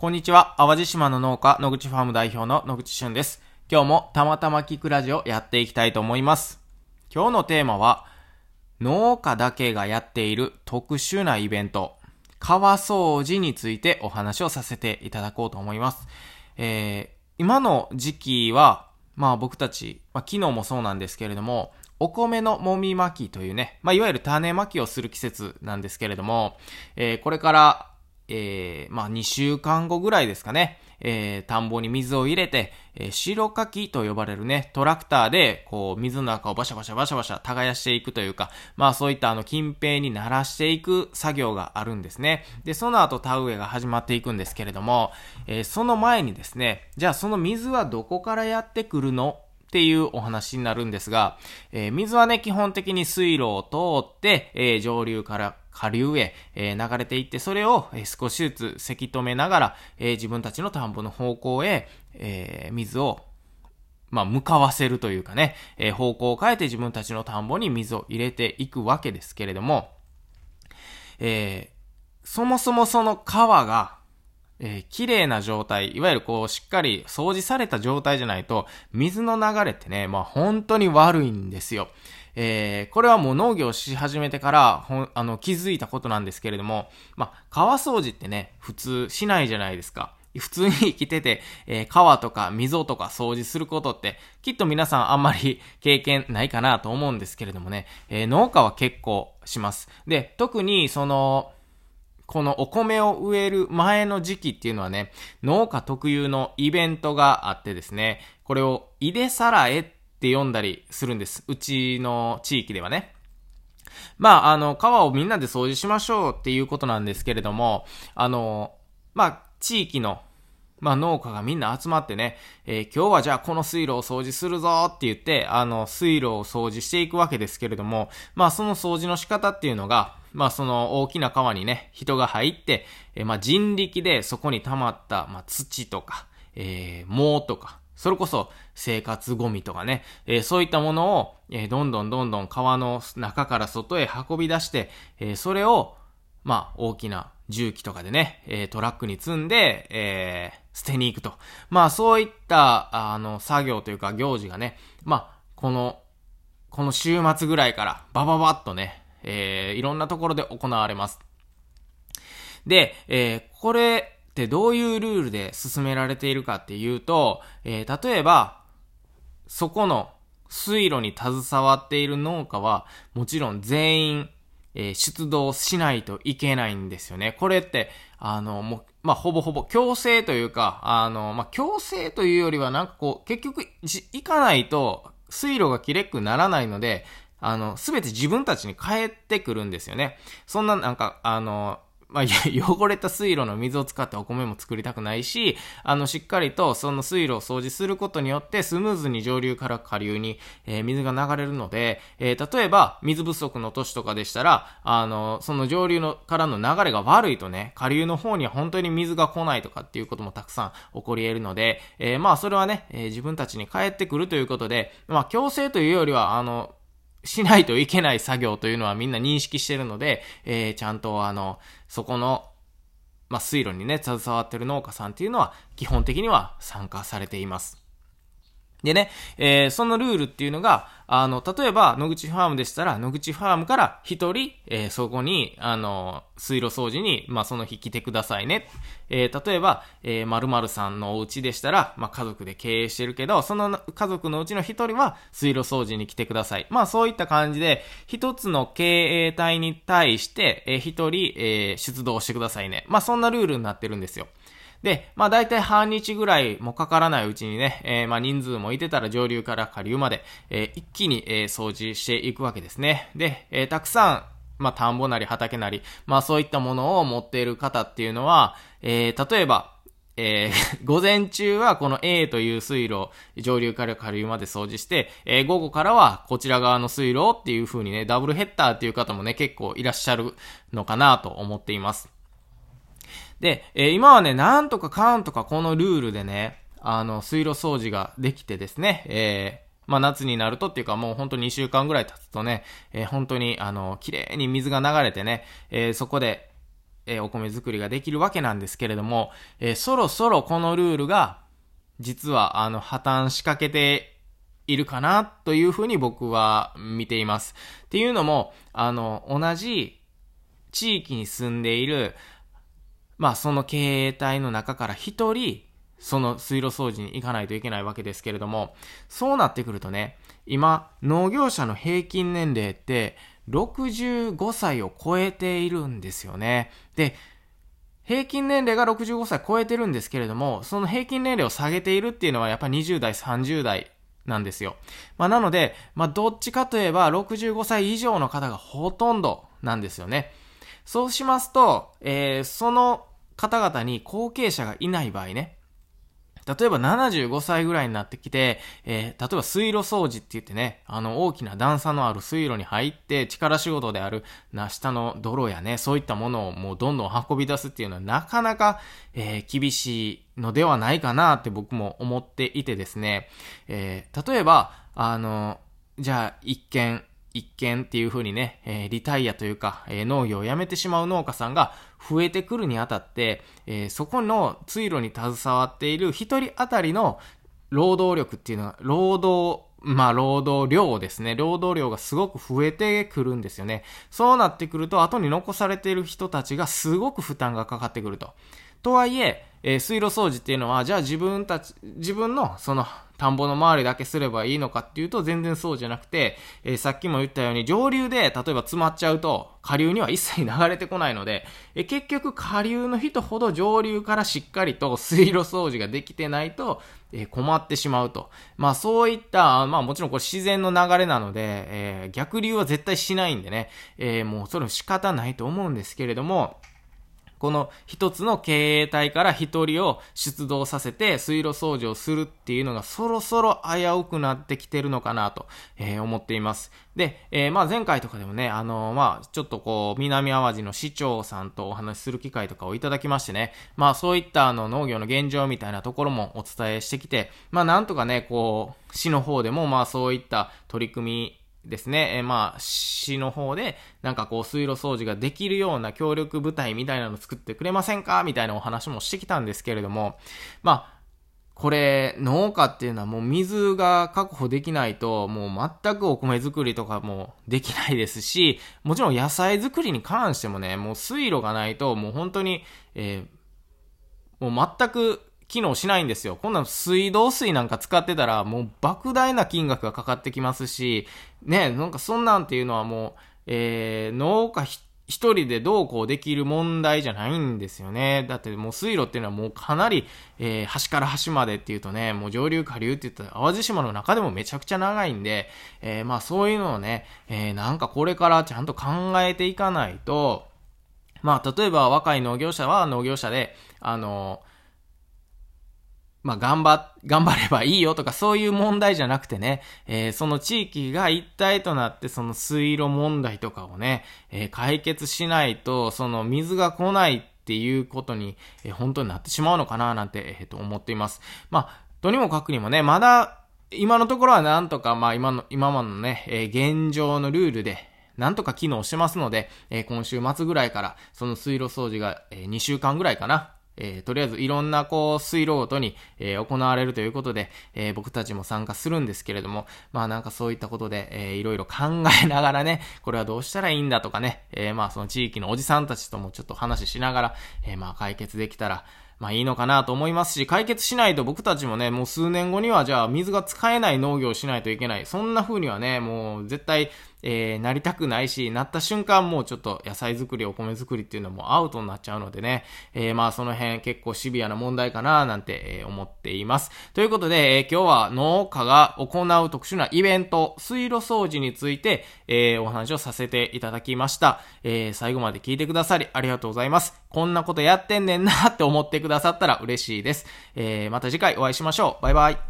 こんにちは。淡路島の農家、野口ファーム代表の野口俊です。今日もたまたま聞くラジオやっていきたいと思います。今日のテーマは、農家だけがやっている特殊なイベント、川掃除についてお話をさせていただこうと思います。えー、今の時期は、まあ僕たち、まあ昨日もそうなんですけれども、お米のもみまきというね、まあいわゆる種まきをする季節なんですけれども、えー、これからえー、まあ2週間後ぐらいですかね、えー、田んぼに水を入れて、えー、白かきと呼ばれるね、トラクターで、こう、水の中をバシャバシャバシャバシャ耕していくというか、まあそういったあの、近辺に鳴らしていく作業があるんですね。で、その後田植えが始まっていくんですけれども、えー、その前にですね、じゃあその水はどこからやってくるの？っていうお話になるんですが、えー、水はね、基本的に水路を通って、えー、上流から下流へ、え、流れていって、それを、え少しずつせき止めながら、え自分たちの田んぼの方向へ、え水をまあ、向かわせるというかね、え方向を変えて自分たちの田んぼに水を入れていくわけですけれども、えー、そもそもその川が、えー、綺麗な状態、いわゆるこう、しっかり掃除された状態じゃないと、水の流れってね、まあ本当に悪いんですよ。えー、これはもう農業し始めてから、ほん、あの、気づいたことなんですけれども、まあ、川掃除ってね、普通しないじゃないですか。普通に生きてて、えー、川とか溝とか掃除することって、きっと皆さんあんまり経験ないかなと思うんですけれどもね、えー、農家は結構します。で、特にその、このお米を植える前の時期っていうのはね、農家特有のイベントがあってですね、これを、いでさらえっって読んだりするんです。うちの地域ではね。まあ、あの、川をみんなで掃除しましょうっていうことなんですけれども、あの、まあ、地域の、まあ、農家がみんな集まってね、えー、今日はじゃあこの水路を掃除するぞって言って、あの、水路を掃除していくわけですけれども、まあ、その掃除の仕方っていうのが、まあ、その大きな川にね、人が入って、えー、まあ、人力でそこに溜まった、まあ、土とか、えー、毛とか、それこそ生活ゴミとかね、えー、そういったものを、えー、どんどんどんどん川の中から外へ運び出して、えー、それを、まあ、大きな重機とかでね、えトラックに積んで、え捨てに行くと。まあ、そういった、あの、作業というか行事がね、まあ、この、この週末ぐらいからバババッとね、えいろんなところで行われます。で、えこれ、ってどういうルールで進められているかっていうと、えー、例えば、そこの水路に携わっている農家は、もちろん全員、えー、出動しないといけないんですよね。これって、あの、もう、まあ、ほぼほぼ強制というか、あの、まあ、強制というよりはなんかこう、結局、行かないと水路がきれくならないので、あの、すべて自分たちに帰ってくるんですよね。そんななんか、あの、まあ、汚れた水路の水を使ってお米も作りたくないし、あの、しっかりとその水路を掃除することによってスムーズに上流から下流に、えー、水が流れるので、えー、例えば水不足の年とかでしたら、あの、その上流のからの流れが悪いとね、下流の方には本当に水が来ないとかっていうこともたくさん起こり得るので、えー、まあ、それはね、え自分たちに帰ってくるということで、まあ、強制というよりは、あの、しないといけない作業というのはみんな認識してるので、えー、ちゃんとあの、そこの、まあ、水路にね、携わってる農家さんっていうのは、基本的には参加されています。でね、えー、そのルールっていうのが、あの、例えば、野口ファームでしたら、野口ファームから一人、えー、そこに、あの、水路掃除に、まあ、その日来てくださいね。えー、例えば、えー、〇〇さんのお家でしたら、まあ、家族で経営してるけど、その家族のうちの一人は水路掃除に来てください。まあ、そういった感じで、一つの経営体に対して、えー、一人、えー、出動してくださいね。まあ、そんなルールになってるんですよ。で、まあ大体半日ぐらいもかからないうちにね、えー、まあ人数もいてたら上流から下流まで、えー、一気に、えー、掃除していくわけですね。で、えー、たくさん、まあ田んぼなり畑なり、まあそういったものを持っている方っていうのは、えー、例えば、えー、午前中はこの A という水路、上流から下流まで掃除して、えー、午後からはこちら側の水路っていう風にね、ダブルヘッダーっていう方もね、結構いらっしゃるのかなと思っています。で、えー、今はね、なんとかかんとかこのルールでね、あの、水路掃除ができてですね、えー、まあ夏になるとっていうかもう本当に2週間ぐらい経つとね、えー、本当にあの、綺麗に水が流れてね、えー、そこで、えー、お米作りができるわけなんですけれども、えー、そろそろこのルールが、実は、あの、破綻しかけているかな、というふうに僕は見ています。っていうのも、あの、同じ地域に住んでいる、まあ、その経営体の中から一人、その水路掃除に行かないといけないわけですけれども、そうなってくるとね、今、農業者の平均年齢って、65歳を超えているんですよね。で、平均年齢が65歳超えてるんですけれども、その平均年齢を下げているっていうのはやっぱ20代、30代なんですよ。まあなので、まあどっちかといえば65歳以上の方がほとんどなんですよね。そうしますと、えー、その方々に後継者がいない場合ね、例えば75歳ぐらいになってきて、えー、例えば水路掃除って言ってね、あの大きな段差のある水路に入って力仕事であるな下の泥やね、そういったものをもうどんどん運び出すっていうのはなかなか、えー、厳しいのではないかなって僕も思っていてですね、えー、例えば、あの、じゃあ一見、一見っていう風にね、えー、リタイアというか、えー、農業をやめてしまう農家さんが増えてくるにあたって、えー、そこの通路に携わっている一人当たりの労働力っていうのは、労働、まあ、労働量ですね。労働量がすごく増えてくるんですよね。そうなってくると、後に残されている人たちがすごく負担がかかってくると。とはいえ、えー、水路掃除っていうのは、じゃあ自分たち、自分のその田んぼの周りだけすればいいのかっていうと全然そうじゃなくて、えー、さっきも言ったように上流で例えば詰まっちゃうと下流には一切流れてこないので、えー、結局下流の人ほど上流からしっかりと水路掃除ができてないと、え、困ってしまうと。まあそういった、まあもちろんこれ自然の流れなので、え、逆流は絶対しないんでね、え、もうそれも仕方ないと思うんですけれども、この一つの経営体から一人を出動させて水路掃除をするっていうのがそろそろ危うくなってきてるのかなと、えー、思っています。で、えー、まあ前回とかでもね、あのー、まあちょっとこう、南淡路の市長さんとお話しする機会とかをいただきましてね、まあそういったあの農業の現状みたいなところもお伝えしてきて、まあなんとかね、こう、市の方でもまあそういった取り組みですね、えー、まあ、市の方で、なんかこう、水路掃除ができるような協力部隊みたいなの作ってくれませんか？みたいなお話もしてきたんですけれども、まあ、これ、農家っていうのはもう水が確保できないと、もう全くお米作りとかもできないですし、もちろん野菜作りに関してもね、もう水路がないと、もう本当に、えー、もう全く機能しないんですよ。こんなの水道水なんか使ってたら、もう莫大な金額がかかってきますし、ね、なんかそんなんっていうのはもう、えー、農家一人でどうこうできる問題じゃないんですよね。だってもう水路っていうのはもうかなり、えー、端から端までっていうとね、もう上流下流って言ったら淡路島の中でもめちゃくちゃ長いんで、えー、まあそういうのをね、えー、なんかこれからちゃんと考えていかないと、まあ例えば若い農業者は農業者で、あのまあ、頑張、頑張ればいいよとかそういう問題じゃなくてね、えー、その地域が一体となってその水路問題とかをね、えー、解決しないと、その水が来ないっていうことに、えー、本当になってしまうのかななんて、えー、と思っています。まあ、とにもかくにもね、まだ、今のところはなんとか、まあ今の、今まのね、えー、現状のルールで、なんとか機能してますので、えー、今週末ぐらいから、その水路掃除が、えー、2週間ぐらいかな、えー、とりあえずいろんなこう水路ごとに、えー、行われるということで、えー、僕たちも参加するんですけれども、まあなんかそういったことで、えー、いろいろ考えながらね、これはどうしたらいいんだとかね、えー、まあその地域のおじさんたちともちょっと話しながら、えー、まあ解決できたら、まあいいのかなと思いますし、解決しないと僕たちもね、もう数年後にはじゃあ水が使えない農業をしないといけない。そんな風にはね、もう絶対えー、なりたくないし、なった瞬間もうちょっと野菜作り、お米作りっていうのもアウトになっちゃうのでね、えー、まあその辺結構シビアな問題かななんて、え、思っています。ということで、えー、今日は農家が行う特殊なイベント、水路掃除について、えー、お話をさせていただきました。えー、最後まで聞いてくださりありがとうございます。こんなことやってんねんなって思ってくださったら嬉しいです。えー、また次回お会いしましょう。バイバイ。